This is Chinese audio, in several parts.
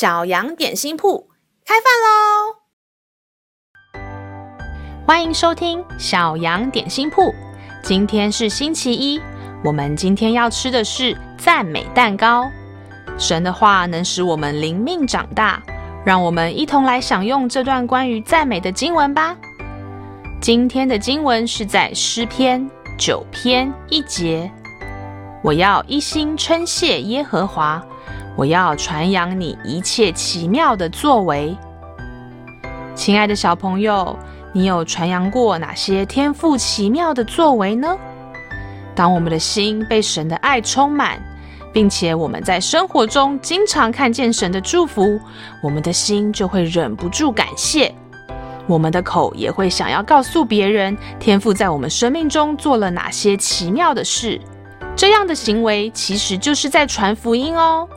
小羊点心铺开饭喽！欢迎收听小羊点心铺。今天是星期一，我们今天要吃的是赞美蛋糕。神的话能使我们灵命长大，让我们一同来享用这段关于赞美的经文吧。今天的经文是在诗篇九篇一节。我要一心称谢耶和华。我要传扬你一切奇妙的作为，亲爱的小朋友，你有传扬过哪些天赋奇妙的作为呢？当我们的心被神的爱充满，并且我们在生活中经常看见神的祝福，我们的心就会忍不住感谢，我们的口也会想要告诉别人，天父在我们生命中做了哪些奇妙的事。这样的行为其实就是在传福音哦。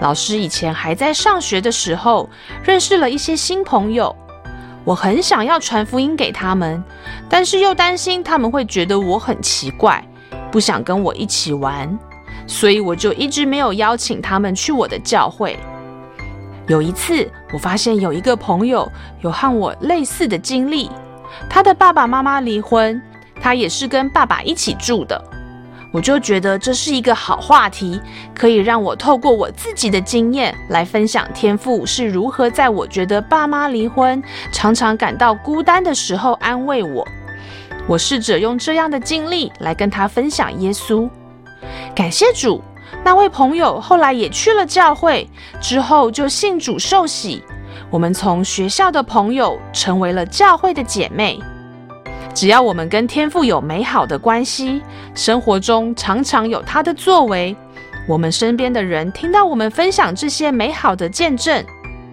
老师以前还在上学的时候，认识了一些新朋友。我很想要传福音给他们，但是又担心他们会觉得我很奇怪，不想跟我一起玩，所以我就一直没有邀请他们去我的教会。有一次，我发现有一个朋友有和我类似的经历，他的爸爸妈妈离婚，他也是跟爸爸一起住的。我就觉得这是一个好话题，可以让我透过我自己的经验来分享天赋是如何在我觉得爸妈离婚、常常感到孤单的时候安慰我。我试着用这样的经历来跟他分享耶稣。感谢主，那位朋友后来也去了教会，之后就信主受洗。我们从学校的朋友成为了教会的姐妹。只要我们跟天父有美好的关系，生活中常常有他的作为，我们身边的人听到我们分享这些美好的见证，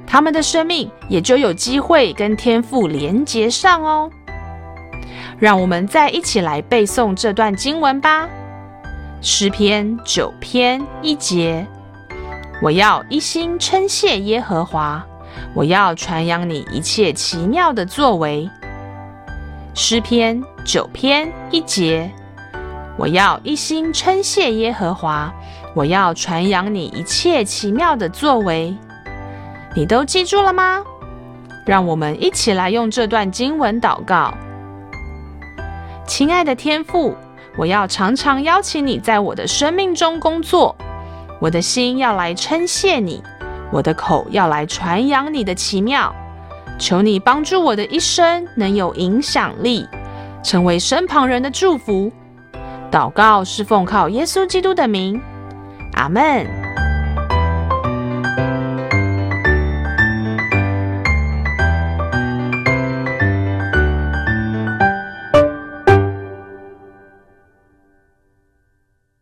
他们的生命也就有机会跟天父连结上哦。让我们再一起来背诵这段经文吧，《诗篇》九篇一节：我要一心称谢耶和华，我要传扬你一切奇妙的作为。诗篇九篇一节，我要一心称谢耶和华，我要传扬你一切奇妙的作为。你都记住了吗？让我们一起来用这段经文祷告。亲爱的天父，我要常常邀请你在我的生命中工作，我的心要来称谢你，我的口要来传扬你的奇妙。求你帮助我的一生能有影响力，成为身旁人的祝福。祷告是奉靠耶稣基督的名，阿门。